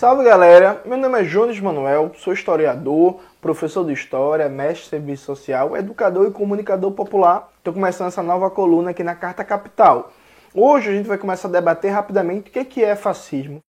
Salve galera, meu nome é Jones Manuel, sou historiador, professor de história, mestre de serviço social, educador e comunicador popular. Estou começando essa nova coluna aqui na Carta Capital. Hoje a gente vai começar a debater rapidamente o que é fascismo.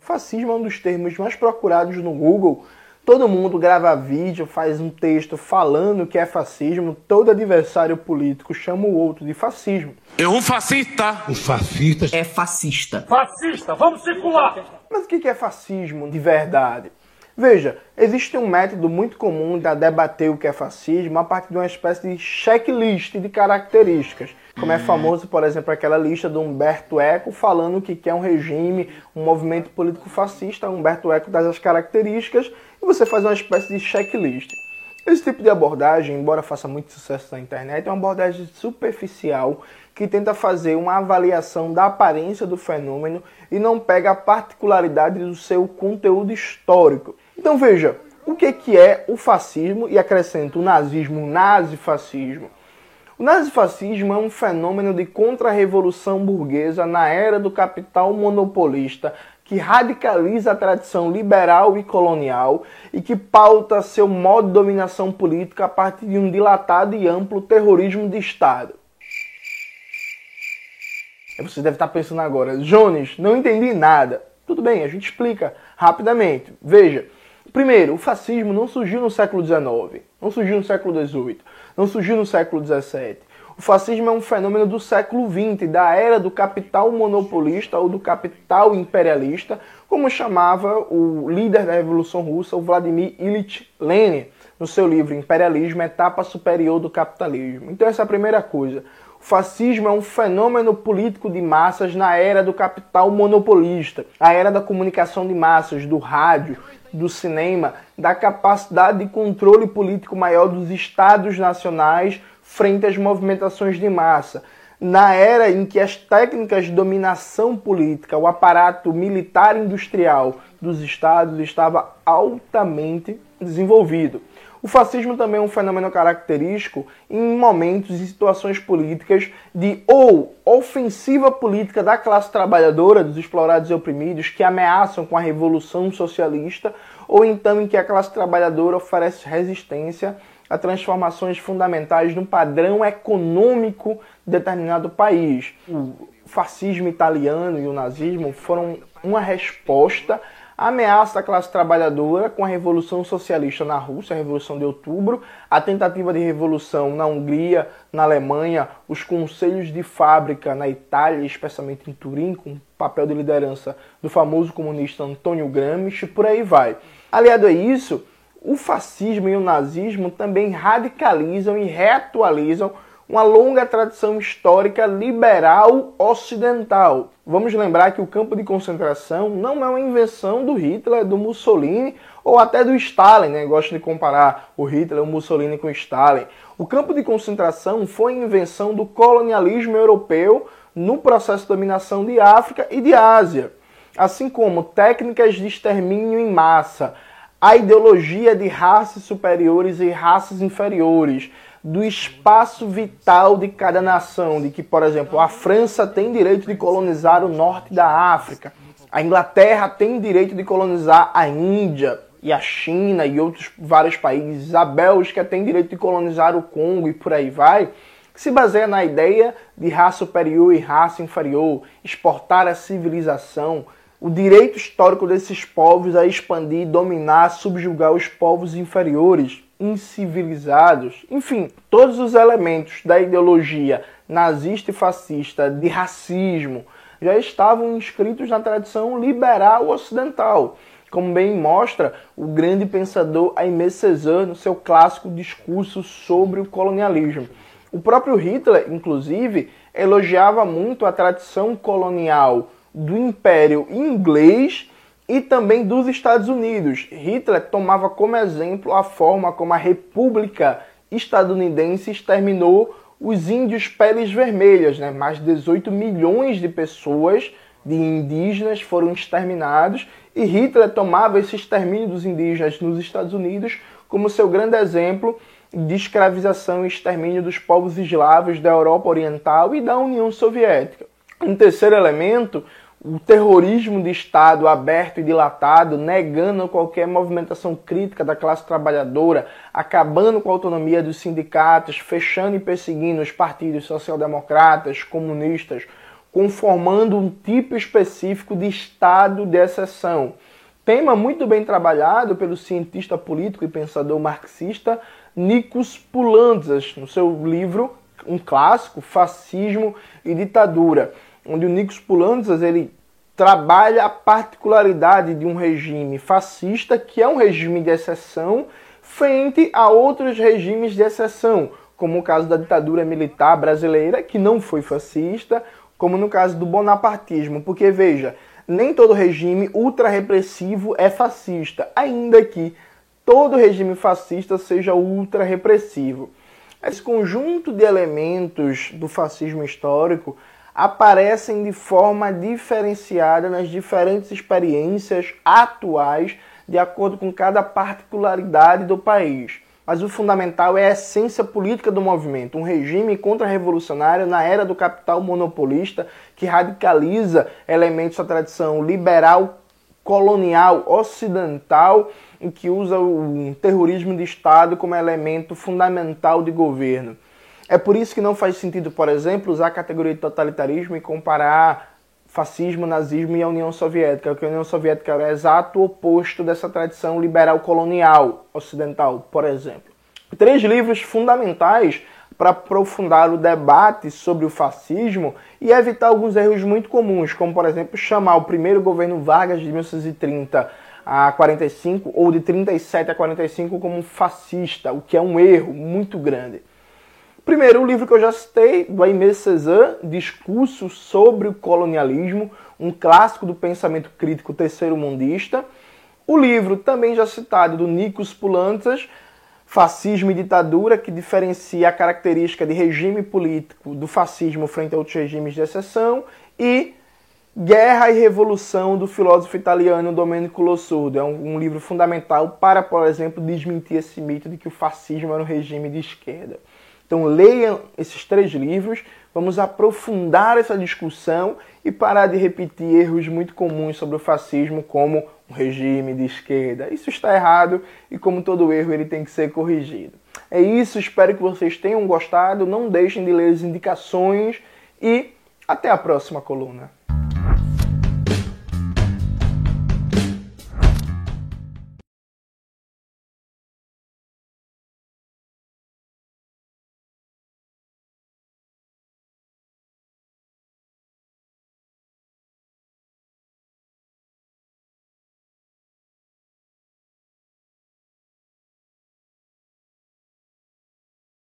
Fascismo é um dos termos mais procurados no Google Todo mundo grava vídeo, faz um texto falando que é fascismo. Todo adversário político chama o outro de fascismo. É um fascista. Os fascistas. É fascista. Fascista, vamos circular. Mas o que é fascismo de verdade? Veja, existe um método muito comum de debater o que é fascismo a partir de uma espécie de checklist de características. Como é famoso, por exemplo, aquela lista do Humberto Eco falando que quer um regime, um movimento político fascista. Humberto Eco dá as características e você faz uma espécie de checklist. Esse tipo de abordagem, embora faça muito sucesso na internet, é uma abordagem superficial que tenta fazer uma avaliação da aparência do fenômeno e não pega a particularidade do seu conteúdo histórico. Então veja, o que, que é o fascismo e acrescento o nazismo, o nazifascismo. O nazifascismo é um fenômeno de contra-revolução burguesa na era do capital monopolista que radicaliza a tradição liberal e colonial e que pauta seu modo de dominação política a partir de um dilatado e amplo terrorismo de Estado. Você deve estar pensando agora, Jones, não entendi nada. Tudo bem, a gente explica rapidamente. Veja, Primeiro, o fascismo não surgiu no século XIX, não surgiu no século XVIII, não surgiu no século XVII. O fascismo é um fenômeno do século XX, da era do capital monopolista ou do capital imperialista, como chamava o líder da Revolução Russa, o Vladimir Ilyich Lenin, no seu livro Imperialismo, Etapa Superior do Capitalismo. Então essa é a primeira coisa. O fascismo é um fenômeno político de massas na era do capital monopolista, a era da comunicação de massas, do rádio, do cinema, da capacidade de controle político maior dos estados nacionais frente às movimentações de massa. Na era em que as técnicas de dominação política, o aparato militar industrial dos estados estava altamente desenvolvido. O fascismo também é um fenômeno característico em momentos e situações políticas de ou ofensiva política da classe trabalhadora, dos explorados e oprimidos, que ameaçam com a revolução socialista, ou então em que a classe trabalhadora oferece resistência a transformações fundamentais no padrão econômico de determinado país. O fascismo italiano e o nazismo foram uma resposta a ameaça da classe trabalhadora com a Revolução Socialista na Rússia, a Revolução de Outubro, a tentativa de revolução na Hungria, na Alemanha, os conselhos de fábrica na Itália, especialmente em Turim, com o papel de liderança do famoso comunista Antônio Gramsci, por aí vai. Aliado a isso, o fascismo e o nazismo também radicalizam e reatualizam uma longa tradição histórica liberal ocidental. Vamos lembrar que o campo de concentração não é uma invenção do Hitler, do Mussolini ou até do Stalin, né? Gosto de comparar o Hitler, o Mussolini com o Stalin. O campo de concentração foi invenção do colonialismo europeu no processo de dominação de África e de Ásia, assim como técnicas de extermínio em massa, a ideologia de raças superiores e raças inferiores, do espaço vital de cada nação, de que, por exemplo, a França tem direito de colonizar o norte da África, a Inglaterra tem direito de colonizar a Índia e a China e outros vários países, a Bélgica tem direito de colonizar o Congo e por aí vai, que se baseia na ideia de raça superior e raça inferior, exportar a civilização, o direito histórico desses povos a expandir, dominar, subjugar os povos inferiores incivilizados, enfim, todos os elementos da ideologia nazista e fascista de racismo já estavam inscritos na tradição liberal ocidental, como bem mostra o grande pensador Aimé Césaire no seu clássico discurso sobre o colonialismo. O próprio Hitler, inclusive, elogiava muito a tradição colonial do Império Inglês e também dos Estados Unidos. Hitler tomava como exemplo a forma como a República Estadunidense exterminou os índios peles vermelhas, né? mais de 18 milhões de pessoas, de indígenas, foram exterminados, e Hitler tomava esse extermínio dos indígenas nos Estados Unidos como seu grande exemplo de escravização e extermínio dos povos eslavos da Europa Oriental e da União Soviética. Um terceiro elemento, o terrorismo de Estado aberto e dilatado, negando qualquer movimentação crítica da classe trabalhadora, acabando com a autonomia dos sindicatos, fechando e perseguindo os partidos social-democratas, comunistas, conformando um tipo específico de Estado de exceção. Tema muito bem trabalhado pelo cientista político e pensador marxista Nikos Poulantzas, no seu livro, um clássico, Fascismo e Ditadura onde o Nikos Poulantzas ele trabalha a particularidade de um regime fascista, que é um regime de exceção, frente a outros regimes de exceção, como o caso da ditadura militar brasileira, que não foi fascista, como no caso do bonapartismo, porque veja, nem todo regime ultra-repressivo é fascista, ainda que todo regime fascista seja ultra-repressivo. Esse conjunto de elementos do fascismo histórico aparecem de forma diferenciada nas diferentes experiências atuais, de acordo com cada particularidade do país. Mas o fundamental é a essência política do movimento, um regime contra-revolucionário na era do capital monopolista que radicaliza elementos da tradição liberal, colonial, ocidental e que usa o terrorismo de Estado como elemento fundamental de governo. É por isso que não faz sentido, por exemplo, usar a categoria de totalitarismo e comparar fascismo, nazismo e a União Soviética, porque a União Soviética era o exato oposto dessa tradição liberal colonial ocidental, por exemplo. Três livros fundamentais para aprofundar o debate sobre o fascismo e evitar alguns erros muito comuns, como por exemplo chamar o primeiro governo Vargas de 1930 a 45 ou de 37 a 45 como fascista, o que é um erro muito grande. Primeiro, o livro que eu já citei, do Aimé Césaire, Discurso sobre o Colonialismo, um clássico do pensamento crítico terceiro-mundista. O livro também já citado do Nikos Poulantzas, Fascismo e Ditadura, que diferencia a característica de regime político do fascismo frente a outros regimes de exceção. E Guerra e Revolução, do filósofo italiano Domenico Lossurdo. É um, um livro fundamental para, por exemplo, desmentir esse mito de que o fascismo era um regime de esquerda. Então leiam esses três livros, vamos aprofundar essa discussão e parar de repetir erros muito comuns sobre o fascismo como um regime de esquerda. Isso está errado e como todo erro ele tem que ser corrigido. É isso, espero que vocês tenham gostado, não deixem de ler as indicações e até a próxima coluna.